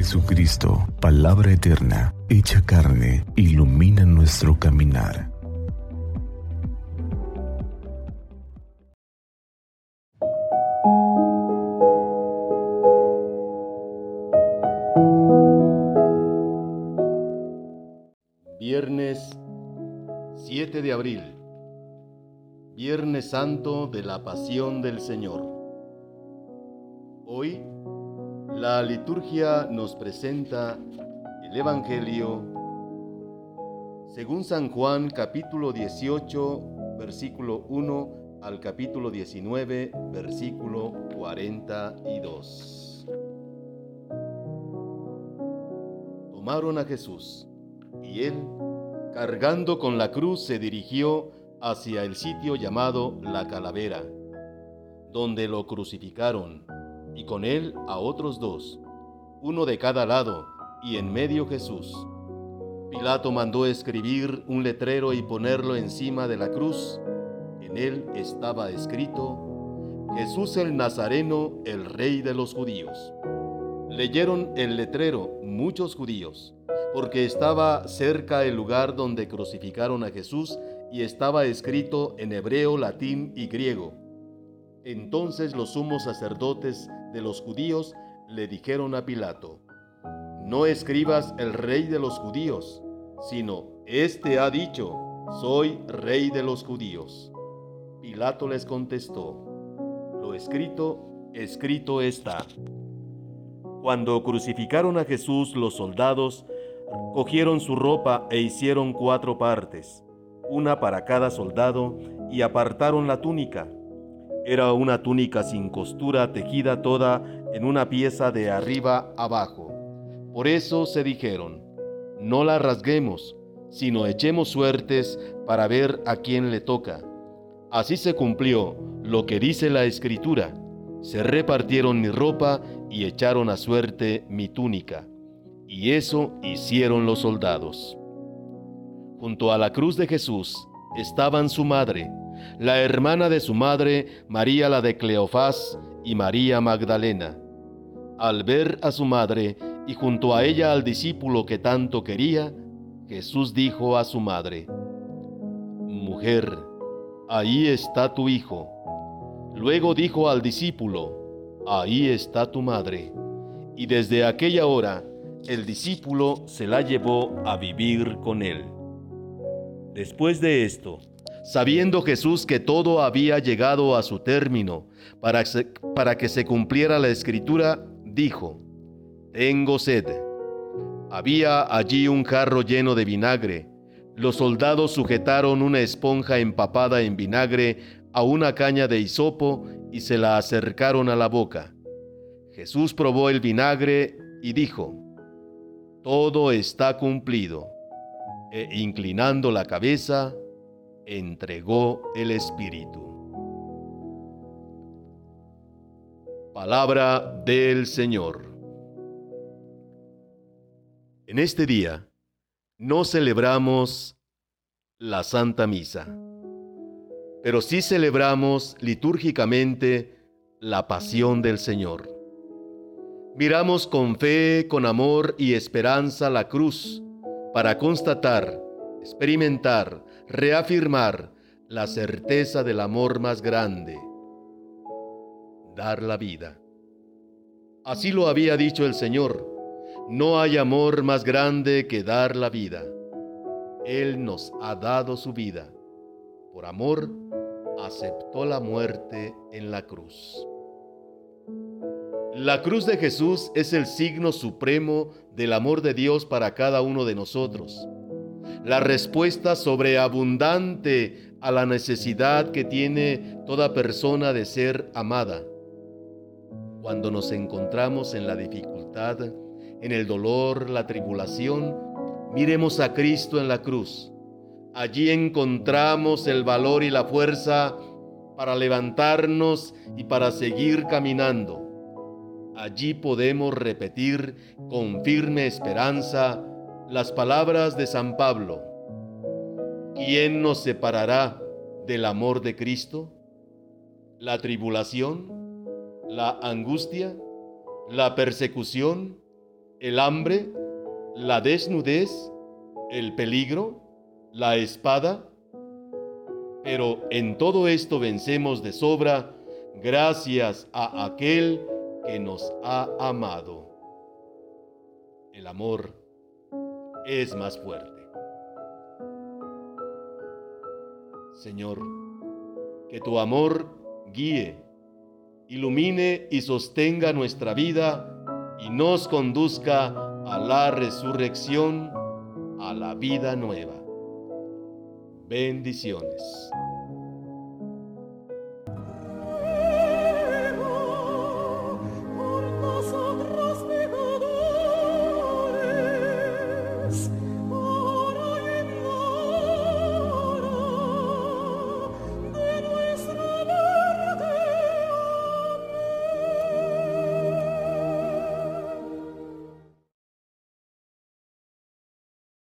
Jesucristo, palabra eterna, hecha carne, ilumina nuestro caminar. Viernes 7 de abril, Viernes Santo de la Pasión del Señor. Hoy la liturgia nos presenta el Evangelio según San Juan capítulo 18 versículo 1 al capítulo 19 versículo 42. Tomaron a Jesús y él, cargando con la cruz, se dirigió hacia el sitio llamado la calavera, donde lo crucificaron y con él a otros dos, uno de cada lado, y en medio Jesús. Pilato mandó escribir un letrero y ponerlo encima de la cruz. En él estaba escrito, Jesús el Nazareno, el rey de los judíos. Leyeron el letrero muchos judíos, porque estaba cerca el lugar donde crucificaron a Jesús y estaba escrito en hebreo, latín y griego. Entonces los sumos sacerdotes de los judíos le dijeron a Pilato, no escribas el rey de los judíos, sino, este ha dicho, soy rey de los judíos. Pilato les contestó, lo escrito, escrito está. Cuando crucificaron a Jesús, los soldados cogieron su ropa e hicieron cuatro partes, una para cada soldado, y apartaron la túnica era una túnica sin costura tejida toda en una pieza de arriba abajo. Por eso se dijeron, no la rasguemos, sino echemos suertes para ver a quién le toca. Así se cumplió lo que dice la escritura. Se repartieron mi ropa y echaron a suerte mi túnica. Y eso hicieron los soldados. Junto a la cruz de Jesús estaban su madre, la hermana de su madre, María la de Cleofás y María Magdalena. Al ver a su madre y junto a ella al discípulo que tanto quería, Jesús dijo a su madre, Mujer, ahí está tu hijo. Luego dijo al discípulo, Ahí está tu madre. Y desde aquella hora el discípulo se la llevó a vivir con él. Después de esto, sabiendo Jesús que todo había llegado a su término, para, para que se cumpliera la escritura, dijo, Tengo sed. Había allí un jarro lleno de vinagre. Los soldados sujetaron una esponja empapada en vinagre a una caña de hisopo y se la acercaron a la boca. Jesús probó el vinagre y dijo, Todo está cumplido. E inclinando la cabeza, entregó el Espíritu. Palabra del Señor. En este día no celebramos la Santa Misa, pero sí celebramos litúrgicamente la pasión del Señor. Miramos con fe, con amor y esperanza la cruz para constatar, experimentar, reafirmar la certeza del amor más grande, dar la vida. Así lo había dicho el Señor, no hay amor más grande que dar la vida. Él nos ha dado su vida. Por amor, aceptó la muerte en la cruz. La cruz de Jesús es el signo supremo del amor de Dios para cada uno de nosotros la respuesta sobreabundante a la necesidad que tiene toda persona de ser amada. Cuando nos encontramos en la dificultad, en el dolor, la tribulación, miremos a Cristo en la cruz. Allí encontramos el valor y la fuerza para levantarnos y para seguir caminando. Allí podemos repetir con firme esperanza las palabras de San Pablo. ¿Quién nos separará del amor de Cristo? ¿La tribulación? ¿La angustia? ¿La persecución? el hambre, la desnudez, el peligro, la espada. Pero en todo esto vencemos de sobra gracias a aquel que nos ha amado. El amor es más fuerte. Señor, que tu amor guíe, ilumine y sostenga nuestra vida y nos conduzca a la resurrección, a la vida nueva. Bendiciones.